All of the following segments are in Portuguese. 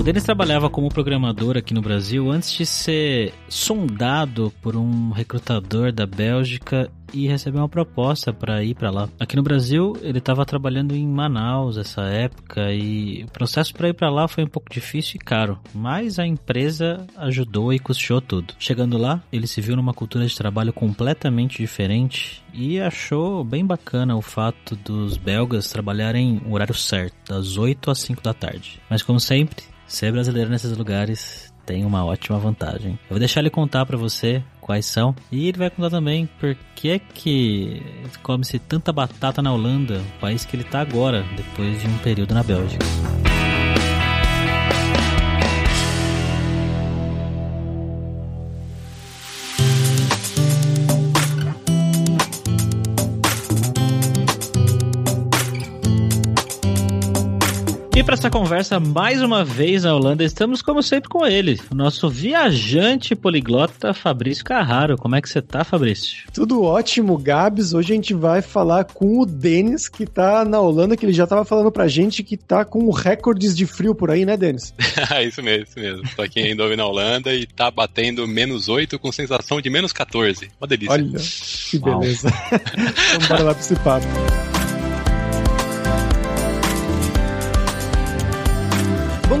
O Denis trabalhava como programador aqui no Brasil antes de ser sondado por um recrutador da Bélgica e recebeu uma proposta para ir para lá. Aqui no Brasil, ele estava trabalhando em Manaus essa época e o processo para ir para lá foi um pouco difícil e caro, mas a empresa ajudou e custeou tudo. Chegando lá, ele se viu numa cultura de trabalho completamente diferente e achou bem bacana o fato dos belgas trabalharem o horário certo, das 8 às 5 da tarde. Mas como sempre, Ser brasileiro nesses lugares tem uma ótima vantagem. Eu vou deixar ele contar para você quais são e ele vai contar também por que é que come-se tanta batata na Holanda, o país que ele tá agora, depois de um período na Bélgica. E para essa conversa, mais uma vez na Holanda, estamos como sempre com ele, o nosso viajante poliglota Fabrício Carraro. Como é que você tá, Fabrício? Tudo ótimo, Gabs. Hoje a gente vai falar com o Denis, que tá na Holanda, que ele já tava falando pra gente que tá com recordes de frio por aí, né, Denis? isso mesmo, isso mesmo. Tô aqui ainda na Holanda e tá batendo menos 8 com sensação de menos 14. Uma delícia. Olha, que beleza. Vamos bora lá pra esse papo. Bom,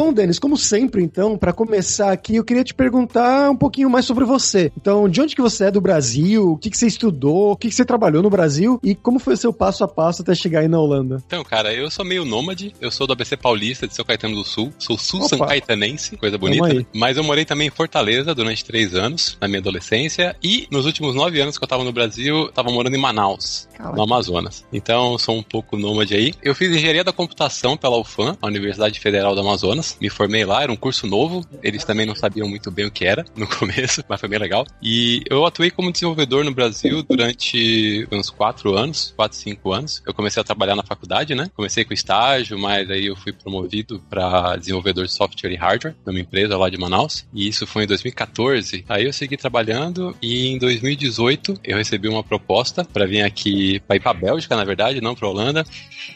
Bom, Denis, como sempre, então, para começar aqui, eu queria te perguntar um pouquinho mais sobre você. Então, de onde que você é do Brasil? O que, que você estudou? O que, que você trabalhou no Brasil? E como foi o seu passo a passo até chegar aí na Holanda? Então, cara, eu sou meio nômade. Eu sou do ABC Paulista, de São Caetano do Sul. Sou sul-são caetanense, coisa bonita. Mas eu morei também em Fortaleza durante três anos, na minha adolescência. E nos últimos nove anos que eu tava no Brasil, eu tava morando em Manaus, no Amazonas. Então, sou um pouco nômade aí. Eu fiz engenharia da computação pela UFAM, a Universidade Federal do Amazonas me formei lá, era um curso novo, eles também não sabiam muito bem o que era no começo, mas foi bem legal. E eu atuei como desenvolvedor no Brasil durante uns 4 anos, 4, 5 anos. Eu comecei a trabalhar na faculdade, né? Comecei com estágio, mas aí eu fui promovido para desenvolvedor de software e hardware numa empresa lá de Manaus. E isso foi em 2014. Aí eu segui trabalhando e em 2018 eu recebi uma proposta para vir aqui, para ir para Bélgica, na verdade, não para Holanda,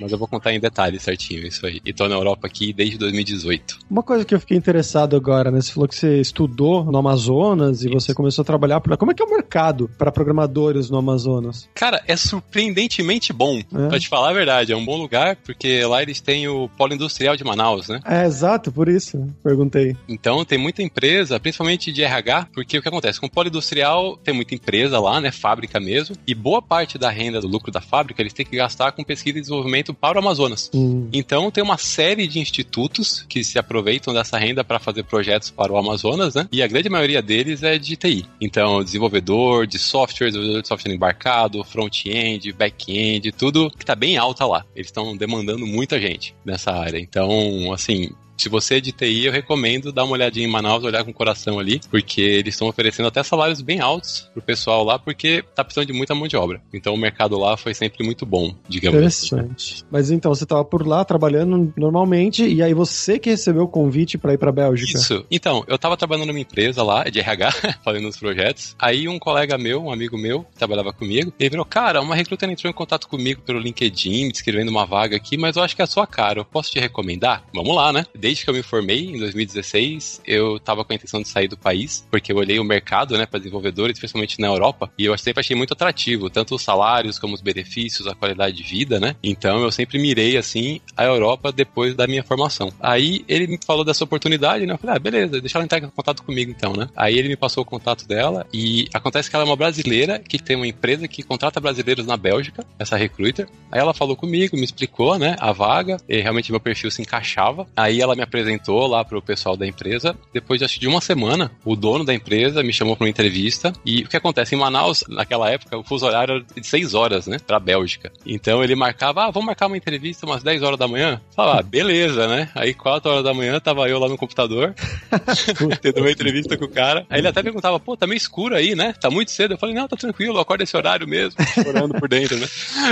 mas eu vou contar em detalhes certinho isso aí. E tô na Europa aqui desde 2018. Uma coisa que eu fiquei interessado agora, né? Você falou que você estudou no Amazonas e você começou a trabalhar por lá. Como é que é o mercado para programadores no Amazonas? Cara, é surpreendentemente bom. É. Pra te falar a verdade, é um bom lugar, porque lá eles têm o polo industrial de Manaus, né? É, exato, por isso perguntei. Então tem muita empresa, principalmente de RH, porque o que acontece? Com o polo industrial tem muita empresa lá, né? Fábrica mesmo, e boa parte da renda do lucro da fábrica eles têm que gastar com pesquisa e desenvolvimento para o Amazonas. Hum. Então tem uma série de institutos que se aproveitam dessa renda para fazer projetos para o Amazonas, né? E a grande maioria deles é de TI. Então, desenvolvedor de software, desenvolvedor de software embarcado, front-end, back-end, tudo que está bem alta lá. Eles estão demandando muita gente nessa área. Então, assim, se você é de TI, eu recomendo dar uma olhadinha em Manaus, olhar com o coração ali, porque eles estão oferecendo até salários bem altos pro pessoal lá, porque tá precisando de muita mão de obra. Então o mercado lá foi sempre muito bom, digamos Interessante. Assim. Mas então, você tava por lá trabalhando normalmente, e aí você que recebeu o convite para ir pra Bélgica. Isso. Então, eu tava trabalhando numa empresa lá, de RH, fazendo os projetos. Aí um colega meu, um amigo meu, que trabalhava comigo, ele virou, cara, uma recruta entrou em contato comigo pelo LinkedIn, descrevendo uma vaga aqui, mas eu acho que é a sua cara, eu posso te recomendar? Vamos lá, né? Desde que eu me formei, em 2016, eu tava com a intenção de sair do país, porque eu olhei o mercado, né, para desenvolvedores, especialmente na Europa, e eu sempre achei muito atrativo, tanto os salários como os benefícios, a qualidade de vida, né? Então eu sempre mirei, assim, a Europa depois da minha formação. Aí ele me falou dessa oportunidade, né? Eu falei, ah, beleza, deixa ela entrar em contato comigo então, né? Aí ele me passou o contato dela e acontece que ela é uma brasileira que tem uma empresa que contrata brasileiros na Bélgica, essa recruiter. Aí ela falou comigo, me explicou, né, a vaga, e realmente meu perfil se encaixava. Aí ela me apresentou lá pro pessoal da empresa. Depois de, acho, de uma semana, o dono da empresa me chamou para uma entrevista. E o que acontece? Em Manaus, naquela época, o fuso horário era de 6 horas, né, pra Bélgica. Então ele marcava, ah, vamos marcar uma entrevista umas 10 horas da manhã? Falava, ah, beleza, né? Aí 4 horas da manhã tava eu lá no computador, tendo uma entrevista com o cara. Aí ele até perguntava, pô, tá meio escuro aí, né? Tá muito cedo. Eu falei, não, tá tranquilo, acorda esse horário mesmo. Chorando por dentro, né?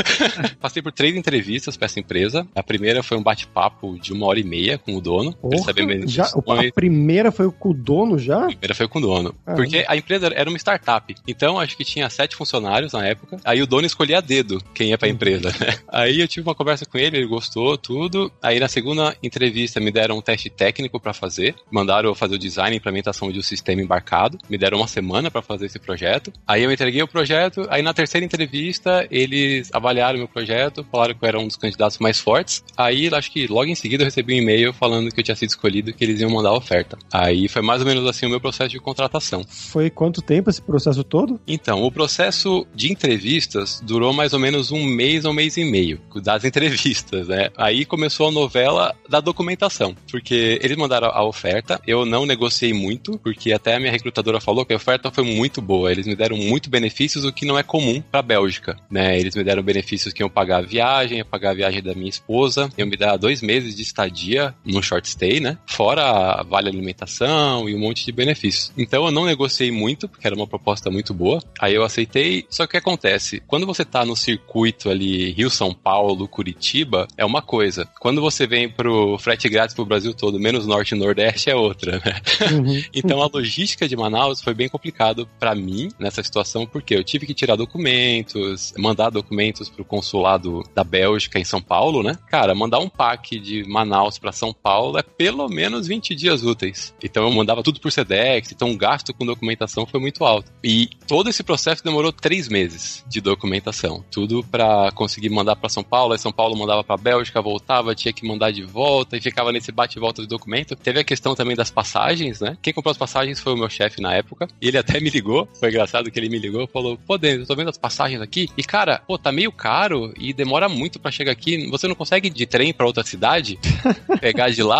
Passei por três entrevistas pra essa empresa. A primeira foi um bate-papo de uma hora e meia com o dono. Porra, já, a primeira foi com o dono já? A primeira foi com o dono. Porque a empresa era uma startup. Então, acho que tinha sete funcionários na época. Aí o dono escolhia a dedo quem ia pra uhum. empresa, né? Aí eu tive uma conversa com ele, ele gostou, tudo. Aí na segunda entrevista me deram um teste técnico para fazer. Mandaram eu fazer o design e implementação de um sistema embarcado. Me deram uma semana para fazer esse projeto. Aí eu entreguei o projeto. Aí na terceira entrevista, eles avaliaram meu projeto, falaram que eu era um dos candidatos mais fortes. Aí, acho que logo em seguida eu recebi um e-mail falando que eu tinha sido escolhido que eles iam mandar a oferta. Aí foi mais ou menos assim o meu processo de contratação. Foi quanto tempo esse processo todo? Então, o processo de entrevistas durou mais ou menos um mês ou um mês e meio das entrevistas, né? Aí começou a novela da documentação, porque eles mandaram a oferta, eu não negociei muito, porque até a minha recrutadora falou que a oferta foi muito boa, eles me deram muito benefícios, o que não é comum para Bélgica, né? Eles me deram benefícios que iam pagar a viagem, ia pagar a viagem da minha esposa, iam me dar dois meses de estadia no short stay, né? Fora vale alimentação e um monte de benefícios. Então eu não negociei muito, porque era uma proposta muito boa. Aí eu aceitei. Só que o que acontece? Quando você tá no circuito ali Rio-São Paulo, Curitiba, é uma coisa. Quando você vem pro frete grátis pro Brasil todo, menos norte e nordeste, é outra, né? Uhum. então a logística de Manaus foi bem complicado para mim nessa situação, porque eu tive que tirar documentos, mandar documentos pro consulado da Bélgica em São Paulo, né? Cara, mandar um pack de Manaus para São Paulo é pelo menos 20 dias úteis. Então eu mandava tudo por Sedex, então o gasto com documentação foi muito alto. E todo esse processo demorou três meses de documentação. Tudo para conseguir mandar para São Paulo, aí São Paulo mandava para Bélgica, voltava, tinha que mandar de volta e ficava nesse bate-volta de documento. Teve a questão também das passagens, né? Quem comprou as passagens foi o meu chefe na época. E ele até me ligou, foi engraçado que ele me ligou, falou: "Pô, Denis, eu tô vendo as passagens aqui e cara, pô, tá meio caro e demora muito para chegar aqui. Você não consegue de trem para outra cidade? Pegar de lá?"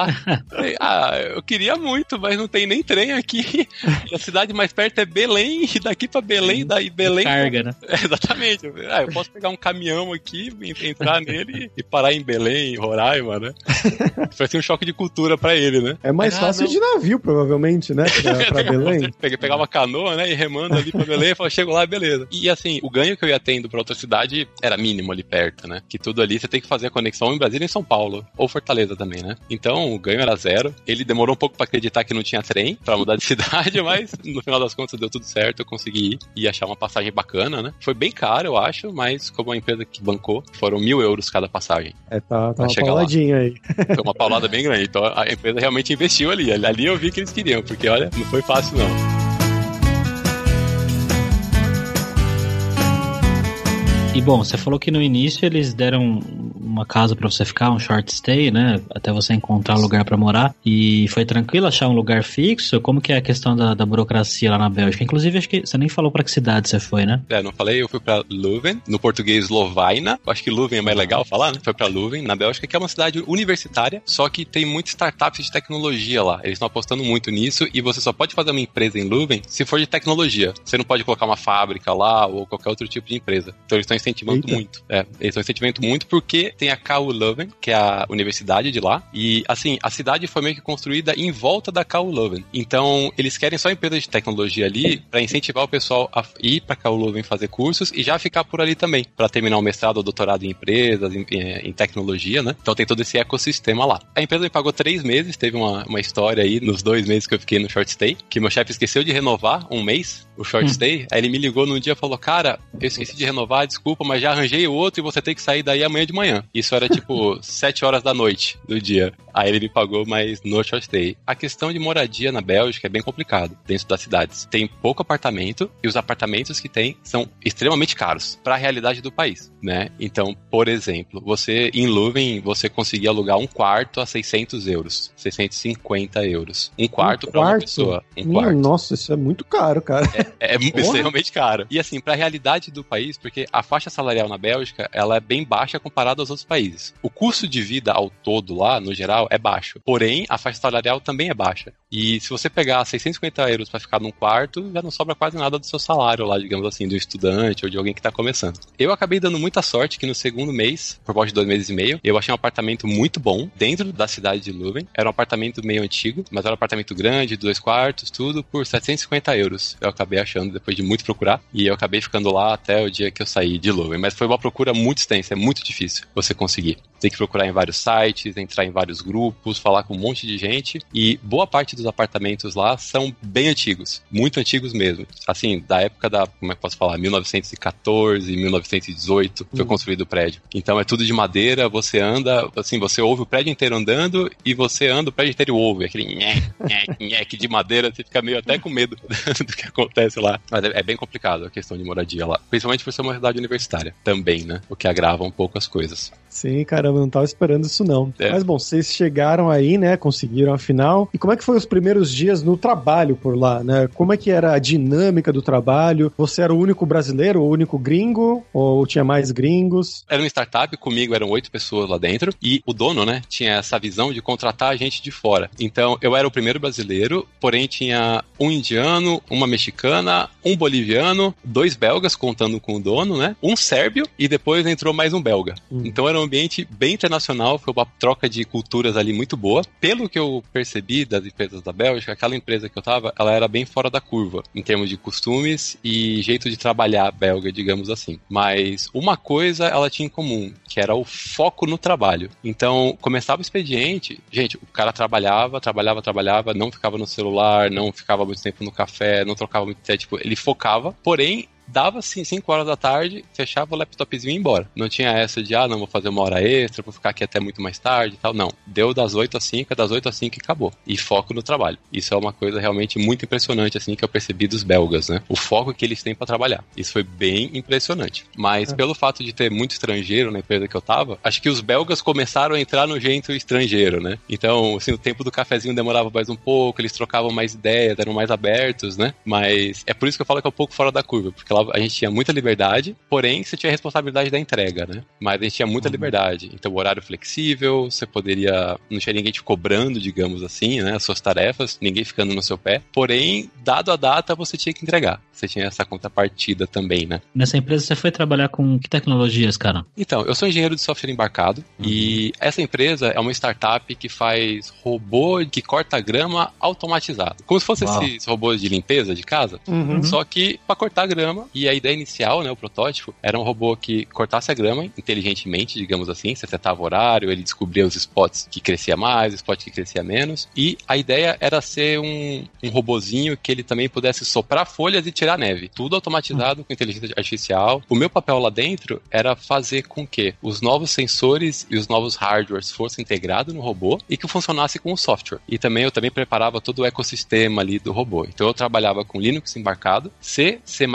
Falei, ah, eu queria muito, mas não tem nem trem aqui. E a cidade mais perto é Belém, e daqui para Belém, daí Belém. Carga, né? É, exatamente. Ah, eu posso pegar um caminhão aqui, entrar nele e parar em Belém, Roraima, né? Vai ser um choque de cultura para ele, né? É mais ah, fácil não. de navio, provavelmente, né? Pra, pra Belém. Pegar, pegar uma canoa, né? E remando ali pra Belém, e chego lá, beleza. E assim, o ganho que eu ia tendo pra outra cidade era mínimo ali perto, né? Que tudo ali você tem que fazer a conexão em Brasília e em São Paulo. Ou Fortaleza também, né? Então o ganho era zero. Ele demorou um pouco para acreditar que não tinha trem para mudar de cidade, mas no final das contas deu tudo certo, eu consegui ir e achar uma passagem bacana, né? Foi bem caro, eu acho, mas como a empresa que bancou, foram mil euros cada passagem. É, tá, tá uma pauladinha aí. Foi uma paulada bem grande. Então a empresa realmente investiu ali. Ali eu vi que eles queriam, porque olha, não foi fácil não. E bom, você falou que no início eles deram uma casa para você ficar, um short stay, né? Até você encontrar um lugar para morar. E foi tranquilo achar um lugar fixo? Como que é a questão da, da burocracia lá na Bélgica? Inclusive, acho que você nem falou para que cidade você foi, né? É, não falei, eu fui para Leuven, no português Lovaina. Acho que Leuven é mais legal falar, né? Foi para Leuven, na Bélgica, que é uma cidade universitária, só que tem muitas startups de tecnologia lá. Eles estão apostando muito nisso e você só pode fazer uma empresa em Leuven se for de tecnologia. Você não pode colocar uma fábrica lá ou qualquer outro tipo de empresa. Então eles estão incentivando Eita. muito. É, eles estão incentivando muito porque tem a KU Leuven, que é a universidade de lá. E, assim, a cidade foi meio que construída em volta da KU Leuven. Então, eles querem só empresas de tecnologia ali para incentivar o pessoal a ir para KU Leuven fazer cursos e já ficar por ali também, para terminar o mestrado ou doutorado em empresas, em, em, tecnologia, né? Então tem todo esse ecossistema lá. A empresa me pagou três meses, teve uma, uma história aí nos dois meses que eu fiquei no short stay, que meu chefe esqueceu de renovar um mês o short hum. stay. Aí ele me ligou num dia e falou: Cara, eu esqueci de renovar, desculpa, mas já arranjei outro e você tem que sair daí amanhã de manhã. Isso era tipo 7 horas da noite do dia. Aí ele me pagou, mas no short stay. A questão de moradia na Bélgica é bem complicado dentro das cidades. Tem pouco apartamento e os apartamentos que tem são extremamente caros para a realidade do país, né? Então, por exemplo, você em Leuven você conseguia alugar um quarto a 600 euros, 650 euros. Um quarto um para uma pessoa. Um quarto. Nossa, isso é muito caro, cara. É, é extremamente caro. E assim, para a realidade do país, porque a faixa salarial na Bélgica ela é bem baixa comparada aos outros países. O custo de vida ao todo lá, no geral, é baixo. Porém, a faixa salarial também é baixa. E se você pegar 650 euros para ficar num quarto, já não sobra quase nada do seu salário lá, digamos assim, do estudante ou de alguém que está começando. Eu acabei dando muita sorte que no segundo mês, por volta de dois meses e meio, eu achei um apartamento muito bom dentro da cidade de Leuven. Era um apartamento meio antigo, mas era um apartamento grande, dois quartos, tudo por 750 euros. Eu acabei achando depois de muito procurar e eu acabei ficando lá até o dia que eu saí de Leuven. Mas foi uma procura muito extensa, é muito difícil você conseguir. Tem que procurar em vários sites, entrar em vários grupos, falar com um monte de gente e boa parte dos apartamentos lá são bem antigos, muito antigos mesmo. Assim, da época da, como é que posso falar, 1914, 1918 foi uhum. construído o prédio. Então é tudo de madeira, você anda, assim, você ouve o prédio inteiro andando e você anda, o prédio inteiro ouve, aquele nhé, de madeira, você fica meio até com medo do que acontece lá. Mas é, é, bem complicado a questão de moradia lá, principalmente por ser uma cidade universitária também, né? O que agrava um pouco as coisas. Sim, caramba, não tava esperando isso não. É. Mas bom, vocês chegaram aí, né, conseguiram a final. E como é que foi os primeiros dias no trabalho por lá, né? Como é que era a dinâmica do trabalho? Você era o único brasileiro, o único gringo? Ou tinha mais gringos? Era uma startup, comigo eram oito pessoas lá dentro. E o dono, né, tinha essa visão de contratar a gente de fora. Então, eu era o primeiro brasileiro, porém tinha um indiano, uma mexicana, um boliviano, dois belgas, contando com o dono, né? Um sérvio e depois entrou mais um belga. Hum. Então era um ambiente bem internacional, foi uma troca de culturas ali muito boa. Pelo que eu percebi das empresas da Bélgica, aquela empresa que eu tava, ela era bem fora da curva, em termos de costumes e jeito de trabalhar belga, digamos assim. Mas uma coisa ela tinha em comum, que era o foco no trabalho. Então, começava o expediente, gente, o cara trabalhava, trabalhava, trabalhava, não ficava no celular, não ficava muito tempo no café, não trocava muito tempo, tipo, ele focava, porém dava assim 5 horas da tarde, fechava o laptopzinho e ia embora. Não tinha essa de, ah, não, vou fazer uma hora extra, vou ficar aqui até muito mais tarde e tal. Não. Deu das 8 às 5, das 8 às 5 e acabou. E foco no trabalho. Isso é uma coisa realmente muito impressionante, assim, que eu percebi dos belgas, né? O foco que eles têm para trabalhar. Isso foi bem impressionante. Mas é. pelo fato de ter muito estrangeiro na empresa que eu tava, acho que os belgas começaram a entrar no jeito estrangeiro, né? Então, assim, o tempo do cafezinho demorava mais um pouco, eles trocavam mais ideias, eram mais abertos, né? Mas é por isso que eu falo que é um pouco fora da curva, porque a gente tinha muita liberdade, porém você tinha a responsabilidade da entrega, né? Mas a gente tinha muita uhum. liberdade. Então, horário flexível, você poderia. Não tinha ninguém te cobrando, digamos assim, né? As suas tarefas, ninguém ficando no seu pé. Porém, dado a data, você tinha que entregar. Você tinha essa contrapartida também, né? Nessa empresa você foi trabalhar com que tecnologias, cara? Então, eu sou engenheiro de software embarcado uhum. e essa empresa é uma startup que faz robô que corta grama automatizado. Como se fosse Uau. esses robôs de limpeza de casa, uhum. só que para cortar grama e aí ideia inicial, né, o protótipo, era um robô que cortasse a grama inteligentemente, digamos assim, você setava o horário, ele descobria os spots que crescia mais, os spots que crescia menos, e a ideia era ser um, um robozinho que ele também pudesse soprar folhas e tirar neve. Tudo automatizado com inteligência artificial. O meu papel lá dentro era fazer com que os novos sensores e os novos hardwares fossem integrados no robô e que funcionasse com o software. E também eu também preparava todo o ecossistema ali do robô. Então eu trabalhava com Linux embarcado, C, C++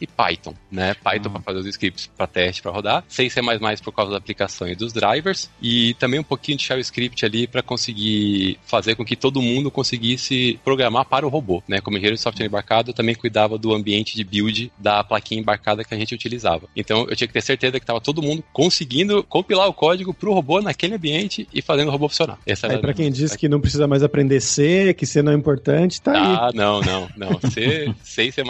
e Python, né? Python uhum. para fazer os scripts para teste para rodar, sem C++ por causa da aplicação e dos drivers e também um pouquinho de shell script ali para conseguir fazer com que todo mundo conseguisse programar para o robô, né? Como engenheiro de software embarcado, eu também cuidava do ambiente de build da plaquinha embarcada que a gente utilizava. Então eu tinha que ter certeza que estava todo mundo conseguindo compilar o código para o robô naquele ambiente e fazendo o robô funcionar. Essa aí para quem diz que não precisa mais aprender C, que C não é importante, tá ah, aí. Ah, não, não, não. C, C e C++,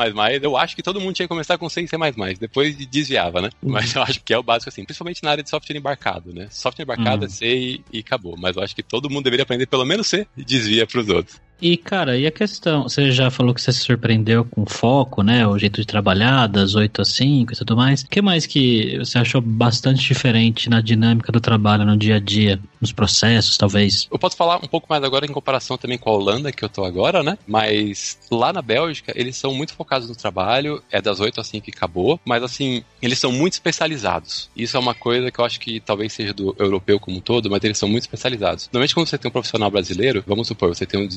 eu acho que todo mundo tinha que começar com C e C++. Depois desviava, né? Uhum. Mas eu acho que é o básico assim, principalmente na área de software embarcado, né? Software embarcado uhum. é C e, e, acabou. Mas eu acho que todo mundo deveria aprender pelo menos C e desvia para os outros. E, cara, e a questão, você já falou que você se surpreendeu com o foco, né? O jeito de trabalhar, das 8 às 5 e tudo mais. O que mais que você achou bastante diferente na dinâmica do trabalho no dia a dia, nos processos, talvez? Eu posso falar um pouco mais agora em comparação também com a Holanda, que eu tô agora, né? Mas lá na Bélgica, eles são muito focados no trabalho, é das 8 às 5 e acabou, mas assim, eles são muito especializados. Isso é uma coisa que eu acho que talvez seja do europeu como um todo, mas eles são muito especializados. Normalmente quando você tem um profissional brasileiro, vamos supor, você tem um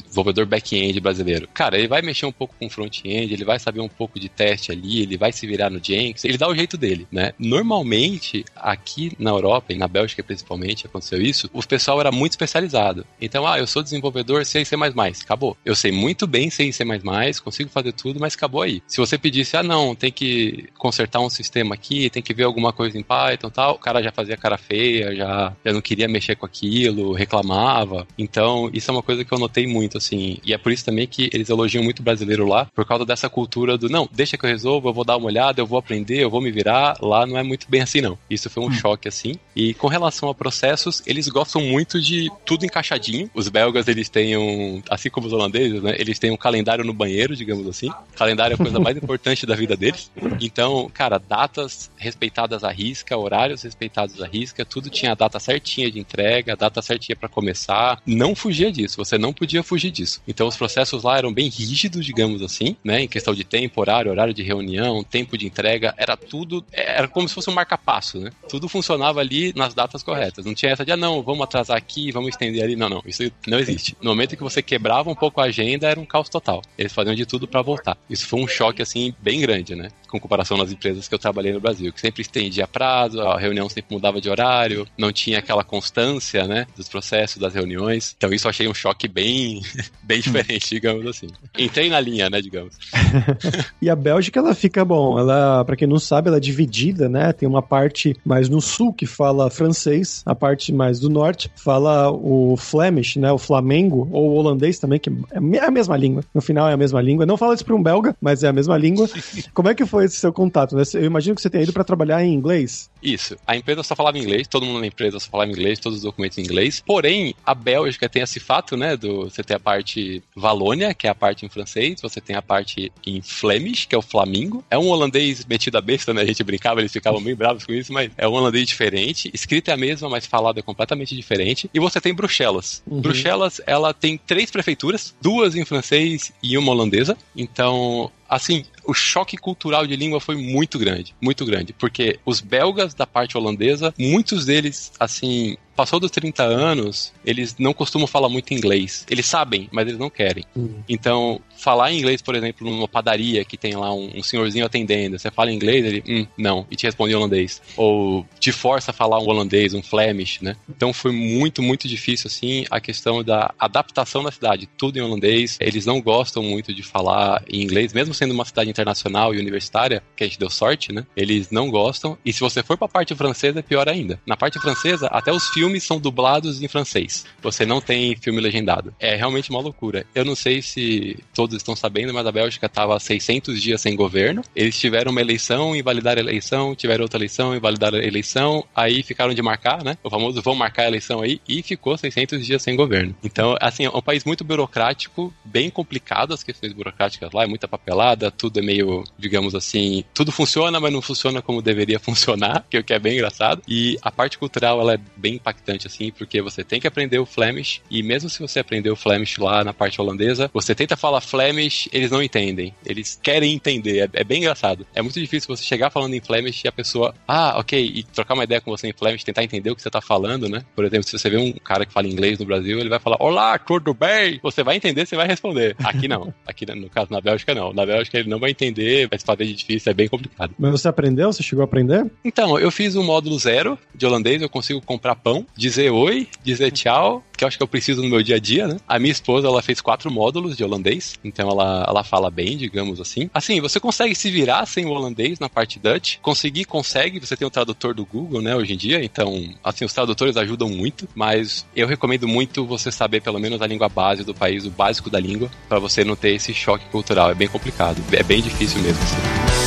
back-end brasileiro. Cara, ele vai mexer um pouco com front-end, ele vai saber um pouco de teste ali, ele vai se virar no Jenkins, ele dá o jeito dele, né? Normalmente, aqui na Europa e na Bélgica principalmente, aconteceu isso, o pessoal era muito especializado. Então, ah, eu sou desenvolvedor e C++, acabou. Eu sei muito bem e C++, consigo fazer tudo, mas acabou aí. Se você pedisse, ah, não, tem que consertar um sistema aqui, tem que ver alguma coisa em Python tal, o cara já fazia cara feia, já, já não queria mexer com aquilo, reclamava. Então, isso é uma coisa que eu notei muito, assim. E é por isso também que eles elogiam muito o brasileiro lá, por causa dessa cultura do, não, deixa que eu resolvo, eu vou dar uma olhada, eu vou aprender, eu vou me virar. Lá não é muito bem assim, não. Isso foi um hum. choque, assim. E com relação a processos, eles gostam muito de tudo encaixadinho. Os belgas, eles têm um, assim como os holandeses, né? Eles têm um calendário no banheiro, digamos assim. O calendário é a coisa mais importante da vida deles. Então, cara, datas respeitadas à risca, horários respeitados à risca, tudo tinha a data certinha de entrega, a data certinha para começar. Não fugia disso, você não podia fugir disso. Então, os processos lá eram bem rígidos, digamos assim, né? Em questão de tempo, horário, horário de reunião, tempo de entrega, era tudo, era como se fosse um marca-passo, né? Tudo funcionava ali nas datas corretas. Não tinha essa de, ah, não, vamos atrasar aqui, vamos estender ali. Não, não, isso não existe. No momento que você quebrava um pouco a agenda, era um caos total. Eles faziam de tudo para voltar. Isso foi um choque, assim, bem grande, né? Com comparação nas empresas que eu trabalhei no Brasil, que sempre estendia prazo, a reunião sempre mudava de horário, não tinha aquela constância, né? Dos processos, das reuniões. Então, isso eu achei um choque bem, bem diferente, digamos assim. Entrei na linha, né, digamos. e a Bélgica, ela fica, bom, ela, para quem não sabe, ela é dividida, né? Tem uma parte mais no sul que fala francês, a parte mais do norte fala o Flemish, né? O Flamengo, ou o holandês também, que é a mesma língua. No final é a mesma língua. Não fala isso para um belga, mas é a mesma língua. Como é que foi esse seu contato? Né? Eu imagino que você tenha ido para trabalhar em inglês. Isso. A empresa só falava inglês, todo mundo na empresa só falava inglês, todos os documentos em inglês. Porém, a Bélgica tem esse fato, né? Do, você tem a parte Valônia, que é a parte em francês, você tem a parte em Flemish, que é o Flamingo. É um holandês metido a besta, né? A gente brincava, eles ficavam bem bravos com isso, mas é um holandês diferente. Escrita é a mesma, mas falado é completamente diferente. E você tem Bruxelas. Uhum. Bruxelas, ela tem três prefeituras, duas em francês e uma holandesa. Então, assim, o choque cultural de língua foi muito grande, muito grande, porque os belgas da parte holandesa, muitos deles, assim, passou dos 30 anos, eles não costumam falar muito inglês. Eles sabem, mas eles não querem. Uhum. Então, falar inglês, por exemplo, numa padaria que tem lá um, um, senhorzinho atendendo, você fala inglês, ele, hum, não, e te responde em holandês. Ou te força a falar um holandês, um flemish, né? Então foi muito, muito difícil, assim, a questão da adaptação na cidade. Tudo em holandês. Eles não gostam muito de falar em inglês, mesmo sendo uma cidade internacional e universitária, que a gente deu sorte, né? Eles não gostam. E se você for pra parte francesa, é pior ainda. Na parte francesa, até os filmes são dublados em francês. Você não tem filme legendado. É realmente uma loucura. Eu não sei se todos estão sabendo, mas a Bélgica estava 600 dias sem governo. Eles tiveram uma eleição, invalidaram a eleição, tiveram outra eleição, invalidaram a eleição, aí ficaram de marcar, né? O famoso vão marcar a eleição aí, e ficou 600 dias sem governo. Então, assim, é um país muito burocrático, bem complicado as questões burocráticas lá, é muita papelada, tudo é meio, digamos assim, tudo funciona, mas não funciona como deveria funcionar, que é o que é bem engraçado. E a parte cultural, ela é bem impactante, assim, porque você tem que aprender o Flemish, e mesmo se você aprender o Flemish lá na parte holandesa, você tenta falar Flemish, eles não entendem. Eles querem entender. É, é, bem engraçado. É muito difícil você chegar falando em Flemish e a pessoa, ah, ok, e trocar uma ideia com você em Flemish, tentar entender o que você tá falando, né? Por exemplo, se você vê um cara que fala inglês no Brasil, ele vai falar, olá, tudo bem? Você vai entender, você vai responder. Aqui não. Aqui, no caso, na Bélgica, não. Na Bélgica, ele não vai entender, vai se fazer de difícil, é bem complicado. Mas você aprendeu? Você chegou a aprender? Então, eu fiz um módulo zero de holandês, eu consigo comprar pão, dizer oi, dizer tchau, que eu acho que eu preciso no meu dia a dia, né? A minha esposa, ela fez quatro módulos de holandês, então ela, ela fala bem, digamos assim. Assim, você consegue se virar sem o holandês na parte Dutch. Conseguir, consegue. Você tem o tradutor do Google, né, hoje em dia. Então, assim, os tradutores ajudam muito. Mas eu recomendo muito você saber pelo menos a língua base do país, o básico da língua, para você não ter esse choque cultural. É bem complicado. É bem difícil mesmo, assim.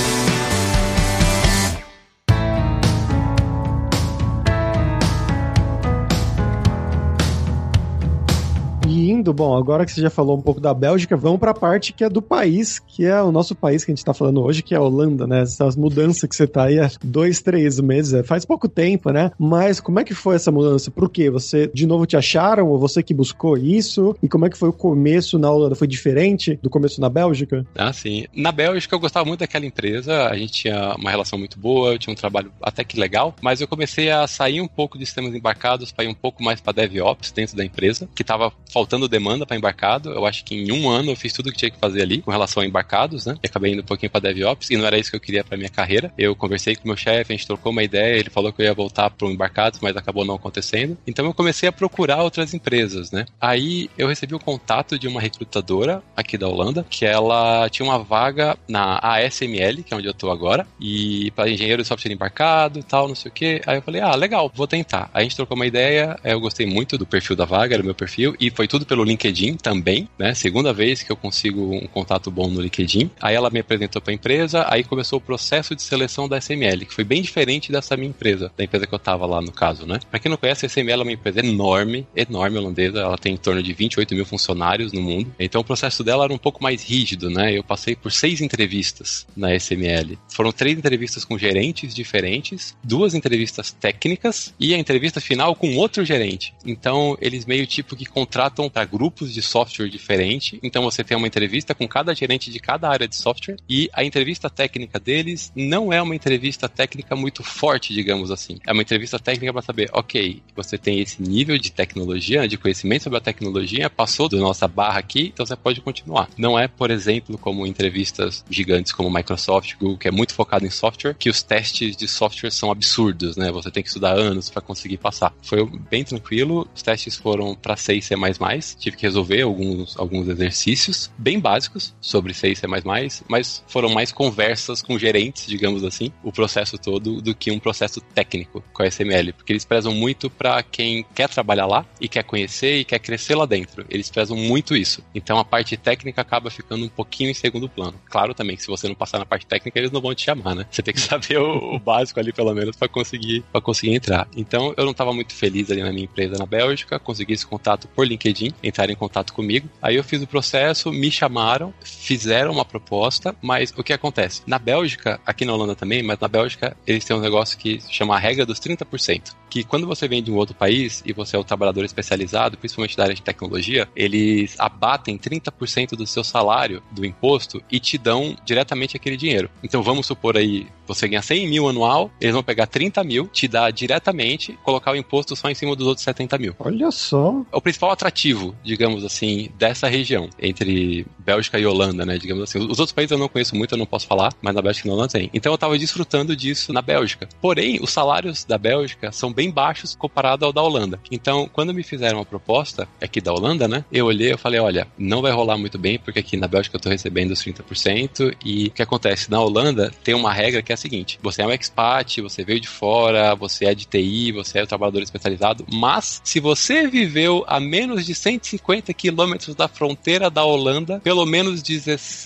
Indo, bom, agora que você já falou um pouco da Bélgica, vamos para a parte que é do país, que é o nosso país que a gente está falando hoje, que é a Holanda, né? Essas mudanças que você tá aí há dois, três meses, é, faz pouco tempo, né? Mas como é que foi essa mudança? Por quê? Você, de novo, te acharam ou você que buscou isso? E como é que foi o começo na Holanda? Foi diferente do começo na Bélgica? Ah, sim. Na Bélgica eu gostava muito daquela empresa, a gente tinha uma relação muito boa, eu tinha um trabalho até que legal, mas eu comecei a sair um pouco de sistemas embarcados para ir um pouco mais para DevOps dentro da empresa, que estava faltando demanda para embarcado. Eu acho que em um ano eu fiz tudo o que tinha que fazer ali com relação a embarcados, né? E acabei indo um pouquinho para DevOps e não era isso que eu queria para minha carreira. Eu conversei com meu chefe, a gente trocou uma ideia, ele falou que eu ia voltar para o embarcados, mas acabou não acontecendo. Então eu comecei a procurar outras empresas, né? Aí eu recebi o contato de uma recrutadora aqui da Holanda, que ela tinha uma vaga na ASML, que é onde eu tô agora, e para engenheiro de software embarcado e tal, não sei o que. Aí eu falei, ah, legal, vou tentar. Aí a gente trocou uma ideia, eu gostei muito do perfil da vaga, era o meu perfil, e foi tudo pelo LinkedIn também, né? Segunda vez que eu consigo um contato bom no LinkedIn. Aí ela me apresentou para a empresa, aí começou o processo de seleção da SML, que foi bem diferente dessa minha empresa, da empresa que eu tava lá no caso, né? Pra quem não conhece, a SML é uma empresa enorme, enorme holandesa, ela tem em torno de 28 mil funcionários no mundo, então o processo dela era um pouco mais rígido, né? Eu passei por seis entrevistas na SML. Foram três entrevistas com gerentes diferentes, duas entrevistas técnicas e a entrevista final com outro gerente. Então, eles meio tipo que contratam para grupos de software diferente. Então, você tem uma entrevista com cada gerente de cada área de software e a entrevista técnica deles não é uma entrevista técnica muito forte, digamos assim. É uma entrevista técnica para saber, ok, você tem esse nível de tecnologia, de conhecimento sobre a tecnologia, passou da nossa barra aqui, então você pode continuar. Não é, por exemplo, como entrevistas gigantes como Microsoft, Google, que é muito focado em software, que os testes de software são absurdos, né? Você tem que estudar anos para conseguir passar. Foi bem tranquilo, os testes foram para C e C++, tive que resolver alguns, alguns exercícios bem básicos sobre C e C++, mas foram mais conversas com gerentes, digamos assim, o processo todo, do que um processo técnico com a SML, porque eles prezam muito para quem quer trabalhar lá e quer conhecer e quer crescer lá dentro. Eles prezam muito isso. Então a parte técnica acaba ficando um pouquinho em segundo plano. Claro também que se você não passar na parte técnica, eles não vão te chamar, né? Você tem que saber o, básico ali, pelo menos, para conseguir, conseguir entrar. Então, eu não estava muito feliz ali na minha empresa na Bélgica, consegui esse contato por LinkedIn, entraram em contato comigo. Aí eu fiz o processo, me chamaram, fizeram uma proposta, mas o que acontece? Na Bélgica, aqui na Holanda também, mas na Bélgica, eles têm um negócio que chama a regra dos 30%. Que quando você vem de um outro país e você é um trabalhador especializado, principalmente da área de tecnologia, eles abatem 30% do seu salário do imposto e te dão diretamente aquele dinheiro. Então vamos supor aí, você ganha 100 mil anual, eles vão pegar 30 mil, te dar diretamente, colocar o imposto só em cima dos outros 70 mil. Olha só. É o principal atrativo, digamos assim, dessa região, entre Bélgica e Holanda, né? Digamos assim. Os outros países eu não conheço muito, eu não posso falar, mas na Bélgica e na Holanda tem. Então eu tava desfrutando disso na Bélgica. Porém, os salários da Bélgica são bem baixos comparado ao da Holanda. Então, quando me fizeram uma proposta aqui da Holanda, né? Eu olhei e falei, olha, não vai rolar muito bem, porque aqui na Bélgica eu tô recebendo os 30%, e o que acontece? Na Holanda tem uma regra que é a seguinte: você é um expat, você veio de fora, você é de TI, você é um trabalhador especializado, mas se você viveu a menos de 150 quilômetros da fronteira da Holanda, pelo menos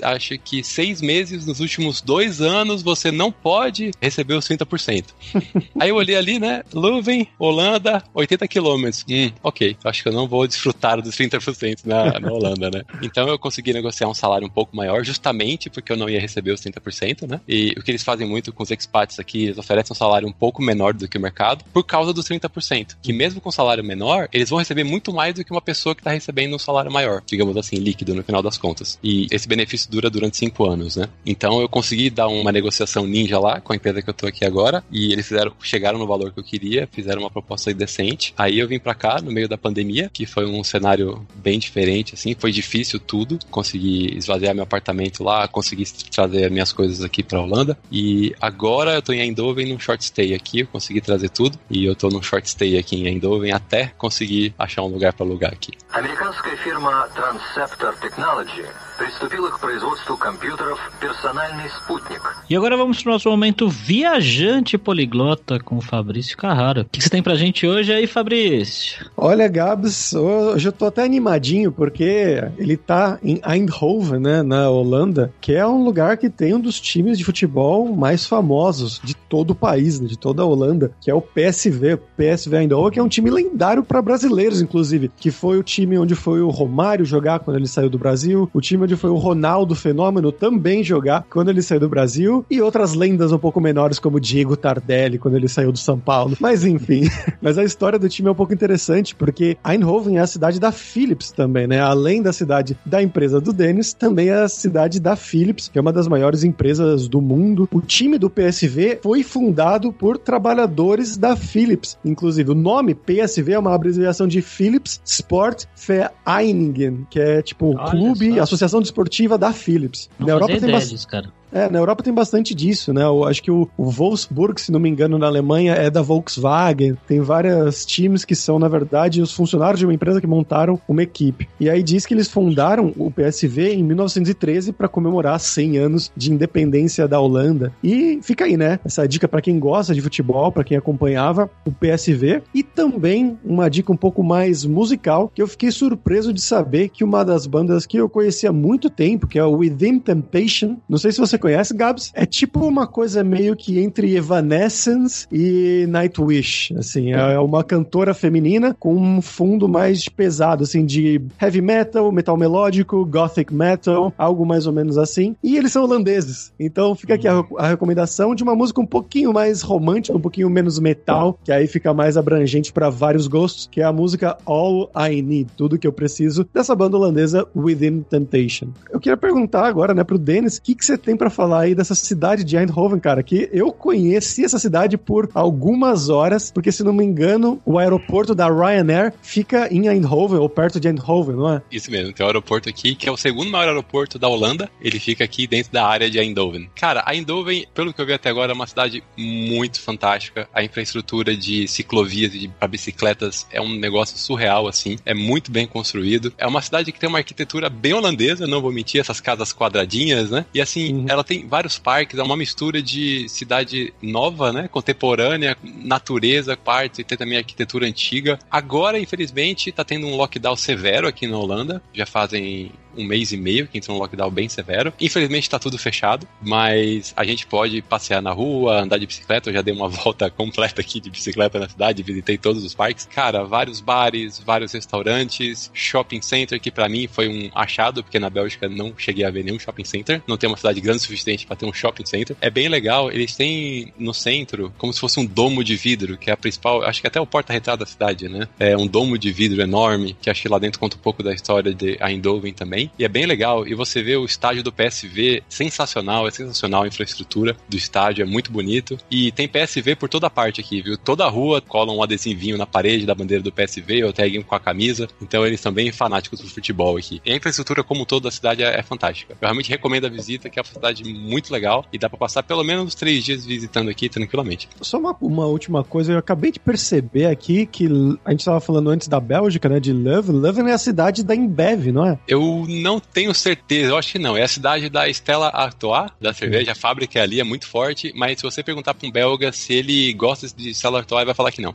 acho que seis meses nos últimos dois anos, você não pode receber os 30%. Aí eu olhei ali, né? Leuven, Holanda, 80 quilômetros. Hum, ok. Acho que eu não vou desfrutar dos 30% na, na Holanda, né? Então eu consegui negociar um salário um pouco maior, justamente porque eu não ia receber os 30%, né? E o que eles fazem muito com os expats aqui, eles oferecem um salário um pouco menor do que o mercado, por causa dos 30%. Que mesmo com salário menor, eles vão receber muito mais do que uma pessoa que está recebendo um salário maior, digamos assim, líquido no final das contas. E esse benefício dura durante cinco anos, né? Então eu consegui dar uma negociação ninja lá com a empresa que eu tô aqui agora, e eles fizeram, chegaram no valor que eu queria, fizeram uma proposta decente. Aí eu vim para cá no meio da pandemia, que foi um cenário bem diferente, assim, foi difícil tudo, consegui esvaziar meu apartamento lá, consegui trazer minhas coisas aqui para Holanda, e agora eu tô em Eindhoven num short stay aqui, eu consegui trazer tudo, e eu tô num short stay aqui em Eindhoven até conseguir achar um lugar para alugar aqui. Американская фирма Transceptor Technology приступила к производству компьютеров «Персональный спутник». E agora vamos para o nosso momento viajante poliglota com o Fabrício Carraro. O que você tem pra gente hoje aí, Fabrício? Olha, Gabs, hoje eu tô até animadinho porque ele tá em Eindhoven, né, na Holanda, que é um lugar que tem um dos times de futebol mais famosos de todo o país, né, de toda a Holanda, que é o PSV, o PSV Eindhoven, que é um time lendário para brasileiros, inclusive, que foi o time onde foi o Romário jogar quando ele saiu do Brasil, o time onde foi o Ronaldo Fenômeno também jogar quando ele saiu do Brasil, e outras lendas um pouco menores como Diego Tardelli quando ele saiu do São Paulo. Mas enfim, mas a história do time é um pouco interessante porque Eindhoven é a cidade da Philips também, né? Além da cidade da empresa do Dennis, também é a cidade da Philips, que é uma das maiores empresas do mundo. O time do PSV foi fundado por trabalhadores da Philips. Inclusive, o nome PSV é uma abreviação de Philips Sport Vereinigen, que é tipo Olha clube, só. associação desportiva da Philips. Não Na Europa tem bastante. Cara. É, na Europa tem bastante disso, né? Eu acho que o, o, Wolfsburg, se não me engano, na Alemanha é da Volkswagen. Tem vários times que são, na verdade, os funcionários de uma empresa que montaram uma equipe. E aí diz que eles fundaram o PSV em 1913 para comemorar 100 anos de independência da Holanda. E fica aí, né? Essa dica para quem gosta de futebol, para quem acompanhava o PSV. E também uma dica um pouco mais musical, que eu fiquei surpreso de saber que uma das bandas que eu conhecia há muito tempo, que é o Within Temptation, não sei se você conhece, Gabs? É tipo uma coisa meio que entre Evanescence e Nightwish, assim, é uma cantora feminina com um fundo mais pesado, assim, de heavy metal, metal melódico, gothic metal, algo mais ou menos assim. E eles são holandeses, então fica aqui a, a recomendação de uma música um pouquinho mais romântica, um pouquinho menos metal, que aí fica mais abrangente para vários gostos, que é a música All I Need, tudo que eu preciso, dessa banda holandesa Within Temptation. Eu queria perguntar agora, né, pro Dennis, o que, que você tem para falar aí dessa cidade de Eindhoven, cara, que eu conheci essa cidade por algumas horas, porque se não me engano, o aeroporto da Ryanair fica em Eindhoven, ou perto de Eindhoven, não é? Isso mesmo, tem um aeroporto aqui, que é o segundo maior aeroporto da Holanda, ele fica aqui dentro da área de Eindhoven. Cara, Eindhoven, pelo que eu vi até agora, é uma cidade muito fantástica, a infraestrutura de ciclovias e para bicicletas é um negócio surreal, assim, é muito bem construído, é uma cidade que tem uma arquitetura bem holandesa, não vou mentir, essas casas quadradinhas, né? E assim, uhum. ela ela tem vários parques, é uma mistura de cidade nova, né, contemporânea, natureza, parte, tem também arquitetura antiga. Agora, infelizmente, tá tendo um lockdown severo aqui na Holanda, já fazem um mês e meio que entrou um lockdown bem severo. Infelizmente está tudo fechado, mas a gente pode passear na rua, andar de bicicleta. Eu já dei uma volta completa aqui de bicicleta na cidade, visitei todos os parques. Cara, vários bares, vários restaurantes, shopping center, que para mim foi um achado, porque na Bélgica não cheguei a ver nenhum shopping center. Não tem uma cidade grande o suficiente para ter um shopping center. É bem legal, eles têm no centro como se fosse um domo de vidro, que é a principal, acho que até o porta-retrato da cidade, né? É um domo de vidro enorme, que acho que lá dentro conta um pouco da história de Eindhoven também E é bem legal. E você vê o estádio do PSV sensacional, é sensacional a infraestrutura do estádio, é muito bonito. E tem PSV por toda parte aqui, viu? Toda a rua cola um adesivinho na parede da bandeira do PSV, ou taguem com a camisa. Então eles são bem fanáticos do futebol aqui. E a infraestrutura como toda da cidade é, é fantástica. Eu realmente recomendo a visita, que é uma cidade muito legal e dá para passar pelo menos três dias visitando aqui tranquilamente. Só uma, uma última coisa, eu acabei de perceber aqui que a gente estava falando antes da Bélgica, né, de Leuven. Leuven é a cidade da Embev, não é? Eu não tenho certeza, eu acho que não. É a cidade da Stella Artois, da cerveja, a fábrica é ali é muito forte, mas se você perguntar para um belga se ele gosta de Stella Artois, ele vai falar que não.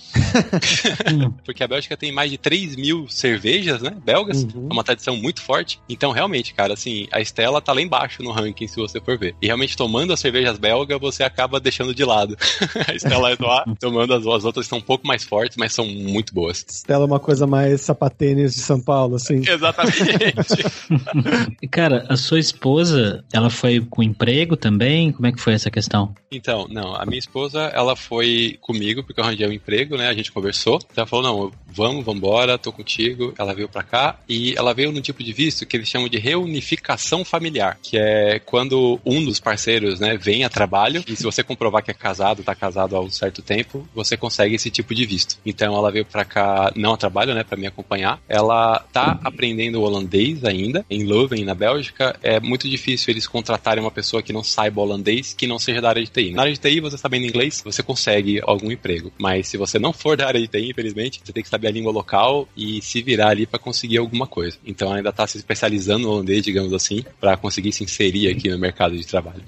Porque a Bélgica tem mais de 3 mil cervejas, né, belgas, uhum. é uma tradição muito forte. Então, realmente, cara, assim, a Stella tá lá embaixo no ranking, se você for ver. E realmente, tomando as cervejas belgas, você acaba deixando de lado. a Stella Artois, tomando as, as outras, são um pouco mais fortes, mas são muito boas. Stella é uma coisa mais sapatênis de São Paulo, assim. Exatamente. Cara, a sua esposa, ela foi com emprego também? Como é que foi essa questão? Então, não, a minha esposa, ela foi comigo porque eu arranjei um emprego, né? A gente conversou. Ela falou: "Não, vamos, vambora, tô contigo". Ela veio para cá e ela veio no tipo de visto que eles chamam de reunificação familiar, que é quando um dos parceiros, né, vem a trabalho e se você comprovar que é casado, tá casado há um certo tempo, você consegue esse tipo de visto. Então ela veio para cá não a trabalho, né, para me acompanhar. Ela tá aprendendo holandês ainda em Leuven, na Bélgica, é muito difícil eles contratarem uma pessoa que não saiba holandês, que não seja da área de TI. Na área de TI, você sabendo inglês, você consegue algum emprego. Mas se você não for da área de TI, infelizmente, você tem que saber sabe a língua local e se virar ali para conseguir alguma coisa. Então ainda está se especializando no holandês, digamos assim, para conseguir se inserir aqui no mercado de trabalho.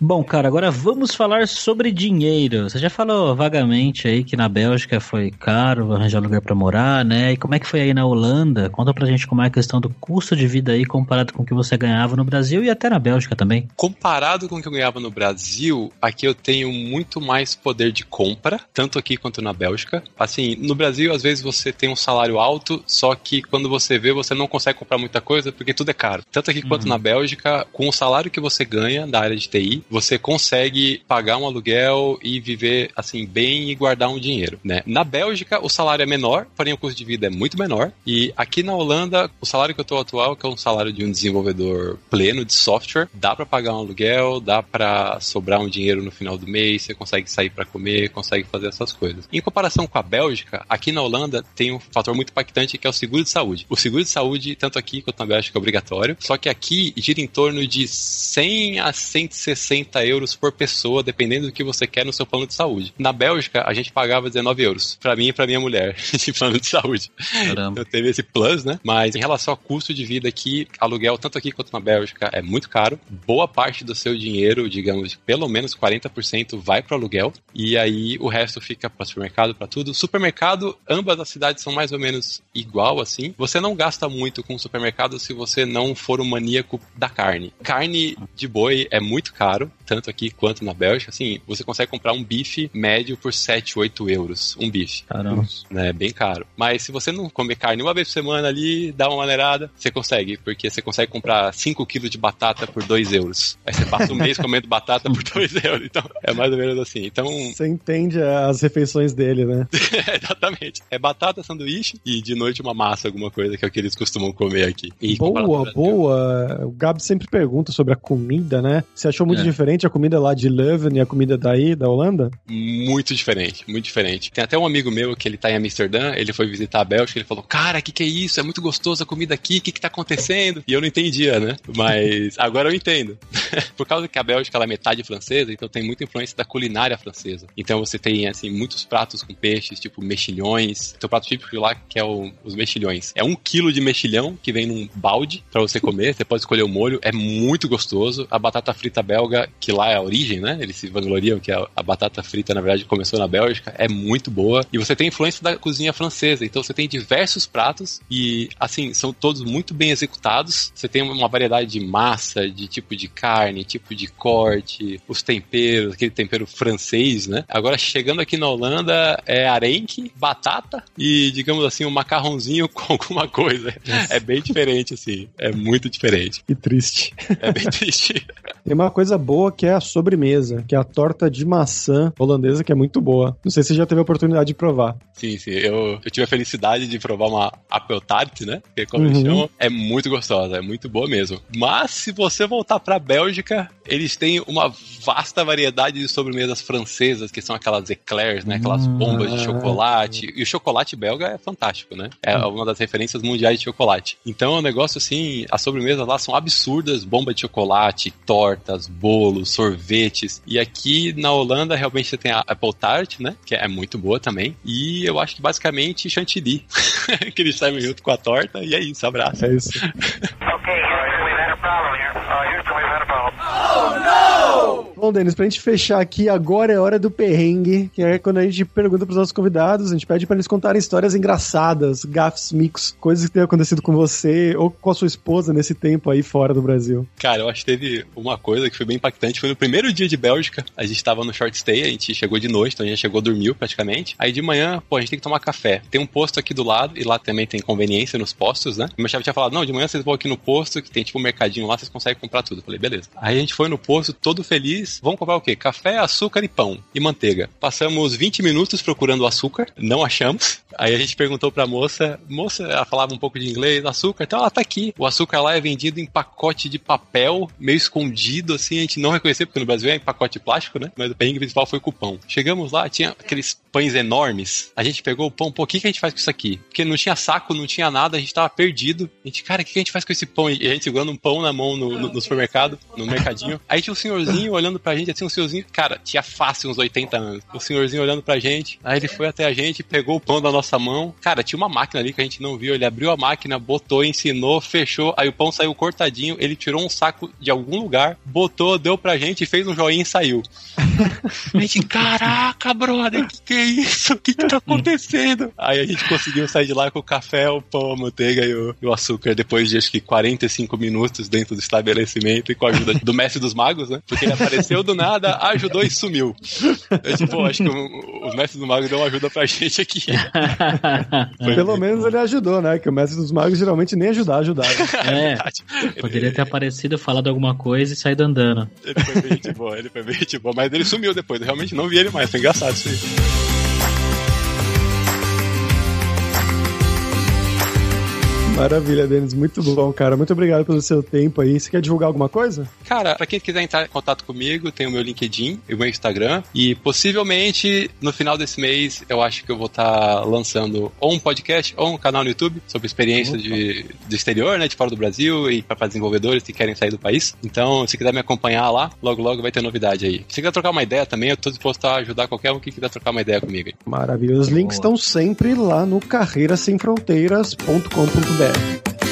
Bom, cara, agora vamos falar sobre dinheiro. Você já falou vagamente aí que na Bélgica foi caro arranjar lugar para morar, né? E como é que foi aí na Holanda? Conta pra gente como é a questão do custo de vida aí comparado com o que você ganhava no Brasil e até na Bélgica também. Comparado com o que eu ganhava no Brasil, aqui eu tenho muito mais poder de compra, tanto aqui quanto na Bélgica. Assim, no Brasil, às vezes você tem um salário alto, só que quando você vê, você não consegue comprar muita coisa porque tudo é caro. Tanto aqui uhum. quanto na Bélgica, com o salário que você ganha da área de TI, você consegue pagar um aluguel e viver assim bem e guardar um dinheiro, né? Na Bélgica o salário é menor, porém o custo de vida é muito menor. E aqui na Holanda o salário que eu estou atual, que é um salário de um desenvolvedor pleno de software, dá para pagar um aluguel, dá para sobrar um dinheiro no final do mês, você consegue sair para comer, consegue fazer essas coisas. Em comparação com a Bélgica, aqui na Holanda tem um fator muito impactante que é o seguro de saúde. O seguro de saúde, tanto aqui quanto na Bélgica, é obrigatório, só que aqui gira em torno de 100 a 160 euros euros por pessoa, dependendo do que você quer no seu plano de saúde. Na Bélgica, a gente pagava 19 euros, para mim e para minha mulher, de plano de saúde. Caramba. Eu teve esse plus, né? Mas em relação ao custo de vida aqui, aluguel, tanto aqui quanto na Bélgica, é muito caro. Boa parte do seu dinheiro, digamos, pelo menos 40% vai para aluguel, e aí o resto fica para supermercado, para tudo. Supermercado, ambas as cidades são mais ou menos igual assim. Você não gasta muito com supermercado se você não for um maníaco da carne. Carne de boi é muito caro, tanto tanto aqui quanto na Bélgica, assim, você consegue comprar um bife médio por 7, 8 euros. Um bife. Caramba. É bem caro. Mas se você não comer carne uma vez por semana ali, dá uma maneirada, você consegue, porque você consegue comprar 5 quilos de batata por 2 euros. Aí você passa um mês comendo batata por 2 euros. Então, é mais ou menos assim. Então. Você entende as refeições dele, né? exatamente. É batata, sanduíche e de noite uma massa, alguma coisa que é o que eles costumam comer aqui. E boa, boa. O Gabi sempre pergunta sobre a comida, né? Você achou muito é. Diferente a comida lá de Leuven e a comida daí, da Holanda? Muito diferente, muito diferente. Tem até um amigo meu que ele tá em Amsterdã, ele foi visitar a Bélgica, ele falou, cara, que que é isso? É muito gostoso a comida aqui, o que que tá acontecendo? E eu não entendia, né? Mas agora eu entendo. Por causa que a Bélgica ela é metade francesa, então tem muita influência da culinária francesa. Então você tem, assim, muitos pratos com peixes, tipo mexilhões. Tem um prato típico lá que é o, os mexilhões. É um quilo de mexilhão que vem num balde para você comer, você pode escolher o molho, é muito gostoso. A batata frita belga, que lá é a origem, né? Eles se vangloriam que a, a, batata frita, na verdade, começou na Bélgica, é muito boa. E você tem influência da cozinha francesa, então você tem diversos pratos e, assim, são todos muito bem executados. Você tem uma variedade de massa, de tipo de carne, tipo de corte, os temperos, aquele tempero francês, né? Agora, chegando aqui na Holanda, é arenque, batata e, digamos assim, um macarrãozinho com alguma coisa. É bem diferente, assim. É muito diferente. E triste. É bem triste. Tem uma coisa boa que é a sobremesa, que é a torta de maçã holandesa, que é muito boa. Não sei se você já teve a oportunidade de provar. Sim, sim. Eu, eu tive a felicidade de provar uma apple tart, né? Que é como uhum. eles chamam. É muito gostosa, é muito boa mesmo. Mas se você voltar pra Bélgica, eles têm uma vasta variedade de sobremesas francesas, que são aquelas eclairs, né? Aquelas hum, bombas de chocolate. E o chocolate belga é fantástico, né? É hum. uma das referências mundiais de chocolate. Então é um negócio assim, as sobremesas lá são absurdas, bomba de chocolate, tortas, bolos, sorvetes. E aqui na Holanda realmente você tem a Apple Tart, né? Que é muito boa também. E eu acho que basicamente chantilly, que eles saem junto com a torta e é isso, abraço. É isso. Oh no! Bom, Denis, pra gente fechar aqui, agora é hora do perrengue, que é quando a gente pergunta pros nossos convidados, a gente pede para eles contarem histórias engraçadas, gafes, micos, coisas que tenham acontecido com você ou com a sua esposa nesse tempo aí fora do Brasil. Cara, eu acho que teve uma coisa que foi bem impactante, foi no primeiro dia de Bélgica, a gente tava no short stay, a gente chegou de noite, então a gente chegou, dormiu praticamente, aí de manhã, pô, a gente tem que tomar café. Tem um posto aqui do lado, e lá também tem conveniência nos postos, né? Meu chefe tinha falado, não, de manhã vocês vão aqui no posto, que tem tipo um mercadinho lá, vocês conseguem comprar tudo. Eu falei, beleza. Aí a gente foi no posto, todo feliz, vamos comprar o quê? Café, açúcar e pão. E manteiga. Passamos 20 minutos procurando açúcar, não achamos. Aí a gente perguntou pra moça, moça, ela falava um pouco de inglês, açúcar, então ela tá aqui. O açúcar lá é vendido em pacote de papel, meio escondido, assim, a gente não reconheceu, porque no Brasil é em pacote plástico, né? Mas o perrengue principal foi com o pão. Chegamos lá, tinha aqueles pães enormes. A gente pegou o pão, pô, o que, que a gente faz com isso aqui? Porque não tinha saco, não tinha nada, a gente tava perdido. A gente, cara, o que, que a gente faz com esse pão? E a gente segurando um pão na mão no, no, no supermercado, no mercadinho. Aí tinha um senhorzinho olhando pra gente, assim, um senhorzinho, cara, tinha fácil uns 80 anos. O senhorzinho olhando pra gente, aí ele foi até a gente, pegou o pão da nossa nossa mão. Cara, tinha uma máquina ali que a gente não viu. Ele abriu a máquina, botou, ensinou, fechou. Aí o pão saiu cortadinho. Ele tirou um saco de algum lugar, botou, deu pra gente, fez um joinha e saiu. a gente, caraca, brother, que que é isso? O que que tá acontecendo? Aí a gente conseguiu sair de lá com o café, o pão, a manteiga e o, e o açúcar depois de acho que 45 minutos dentro do estabelecimento e com a ajuda do mestre dos magos, né? Porque ele apareceu do nada, ajudou e sumiu. Eu, tipo, acho que o, o mestre dos magos deu uma ajuda pra gente aqui. Pelo menos ele ajudou, né? Que o mestre dos magos geralmente nem ajudar, ajudava. É, é poderia ter aparecido, falado alguma coisa e saído andando. Ele foi bem de boa, ele foi bem de boa, mas ele sumiu depois, eu realmente não vi ele mais, foi engraçado isso aí. Maravilha, Denis. Muito bom, cara. Muito obrigado pelo seu tempo aí. Você quer divulgar alguma coisa? Cara, pra quem quiser entrar em contato comigo, tem o meu LinkedIn e o meu Instagram. E possivelmente no final desse mês eu acho que eu vou estar tá lançando ou um podcast ou um canal no YouTube sobre experiências de, do exterior, né? De fora do Brasil e para desenvolvedores que querem sair do país. Então, se quiser me acompanhar lá, logo logo vai ter novidade aí. Se quiser trocar uma ideia também, eu tô disposto a ajudar qualquer um que quiser trocar uma ideia comigo. Maravilha. Os links estão sempre lá no carreirasemfronteiras.com.br. Bom,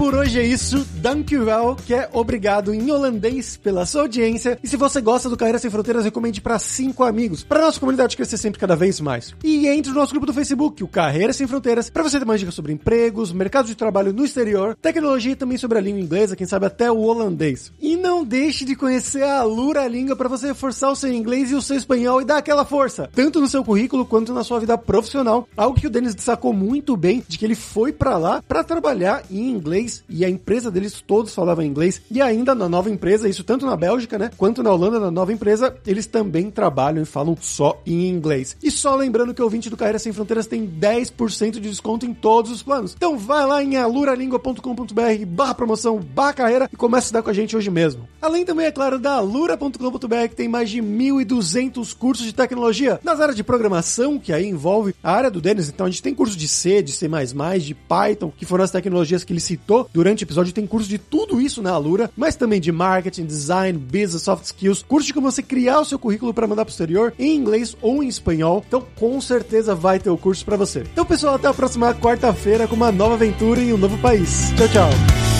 por hoje é isso. Dankjewel, que é obrigado em holandês pela sua audiência. E se você gosta do Carreira Sem Fronteiras, recomende para cinco amigos, para nossa comunidade crescer sempre cada vez mais. E entre no nosso grupo do Facebook, o Carreira Sem Fronteiras, para você ter mais dicas sobre empregos, mercado de trabalho no exterior, tecnologia e também sobre a língua inglesa, quem sabe até o holandês. E não deixe de conhecer a Lura Língua para você reforçar o seu inglês e o seu espanhol e dar aquela força, tanto no seu currículo quanto na sua vida profissional. Algo que o Denis sacou muito bem de que ele foi para lá para trabalhar em inglês e a empresa deles todos falavam inglês. E ainda na nova empresa, isso tanto na Bélgica, né, quanto na Holanda, na nova empresa, eles também trabalham e falam só em inglês. E só lembrando que o ouvinte do Carreira Sem Fronteiras tem 10% de desconto em todos os planos. Então vai lá em aluralingua.com.br barra promoção, barra carreira e começa a estudar com a gente hoje mesmo. Além também, é claro, da alura.com.br que tem mais de 1.200 cursos de tecnologia nas áreas de programação, que aí envolve a área do Denis. Então a gente tem curso de C, de C++, de Python, que foram as tecnologias que ele citou durante o episódio. Tem curso de tudo isso na Alura, mas também de marketing, design, business, soft skills, curso de como você criar o seu currículo para mandar pro exterior em inglês ou em espanhol. Então, com certeza vai ter o curso para você. Então, pessoal, até a próxima quarta-feira com uma nova aventura em um novo país. Tchau, tchau.